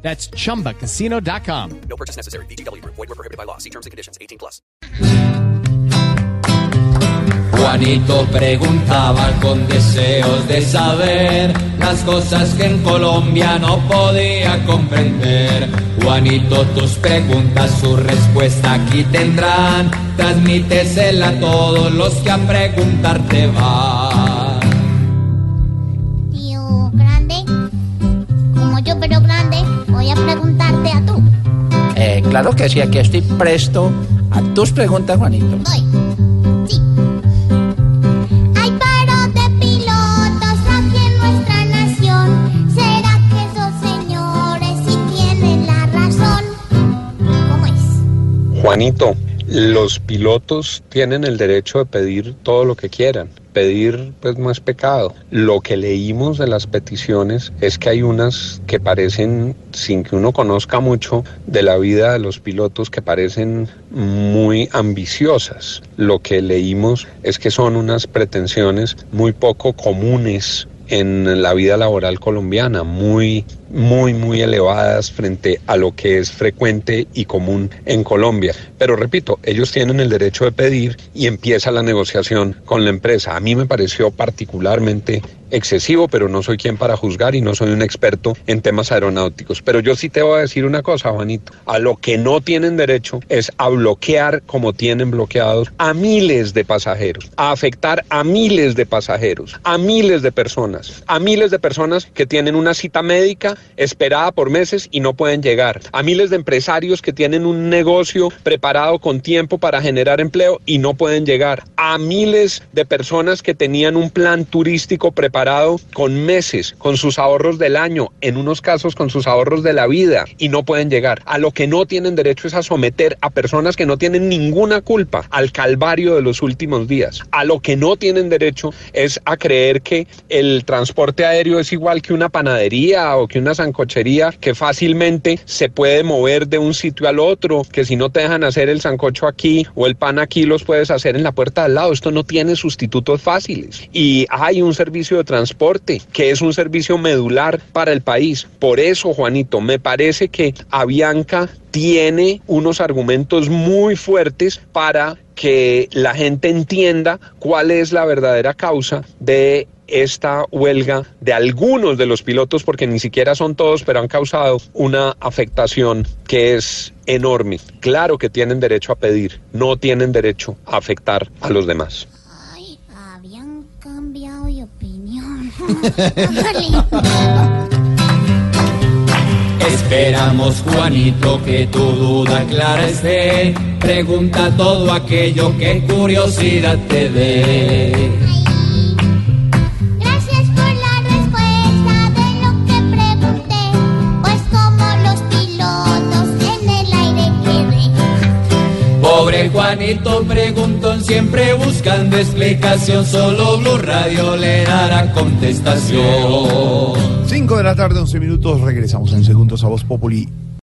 That's chumbacasino.com. No purchase necessary. BGW. Void were prohibited by law. See terms and conditions. 18 plus. Juanito preguntaba con deseos de saber las cosas que en Colombia no podía comprender. Juanito, tus preguntas, su respuesta aquí tendrán. Transmítesela a todos los que a preguntarte van. Tío grande, voy a preguntarte a tú. Eh, claro que sí, aquí estoy presto a tus preguntas, Juanito. Voy. Sí. Hay paro de pilotos aquí en nuestra nación. ¿Será que esos señores sí tienen la razón? ¿Cómo es? Juanito, los pilotos tienen el derecho de pedir todo lo que quieran. Pedir pues no es pecado. Lo que leímos de las peticiones es que hay unas que parecen, sin que uno conozca mucho de la vida de los pilotos, que parecen muy ambiciosas. Lo que leímos es que son unas pretensiones muy poco comunes en la vida laboral colombiana, muy, muy, muy elevadas frente a lo que es frecuente y común en Colombia. Pero repito, ellos tienen el derecho de pedir y empieza la negociación con la empresa. A mí me pareció particularmente excesivo, pero no soy quien para juzgar y no soy un experto en temas aeronáuticos. Pero yo sí te voy a decir una cosa, Juanito. A lo que no tienen derecho es a bloquear como tienen bloqueados a miles de pasajeros, a afectar a miles de pasajeros, a miles de personas, a miles de personas que tienen una cita médica esperada por meses y no pueden llegar, a miles de empresarios que tienen un negocio preparado con tiempo para generar empleo y no pueden llegar, a miles de personas que tenían un plan turístico preparado con meses, con sus ahorros del año, en unos casos con sus ahorros de la vida y no pueden llegar. A lo que no tienen derecho es a someter a personas que no tienen ninguna culpa al calvario de los últimos días. A lo que no tienen derecho es a creer que el transporte aéreo es igual que una panadería o que una sancochería que fácilmente se puede mover de un sitio al otro, que si no te dejan hacer el sancocho aquí o el pan aquí los puedes hacer en la puerta al lado. Esto no tiene sustitutos fáciles. Y hay un servicio de transporte que es un servicio medular para el país. Por eso, Juanito, me parece que Avianca tiene unos argumentos muy fuertes para que la gente entienda cuál es la verdadera causa de esta huelga de algunos de los pilotos, porque ni siquiera son todos, pero han causado una afectación que es enorme. Claro que tienen derecho a pedir, no tienen derecho a afectar a los demás. Ay, habían cambiado de opinión. Esperamos, Juanito, que tu duda clara esté. Pregunta todo aquello que curiosidad te dé. Pobre Juanito preguntón, siempre buscando explicación. Solo Blue Radio le dará contestación. 5 de la tarde, 11 minutos. Regresamos en segundos a Voz Populi.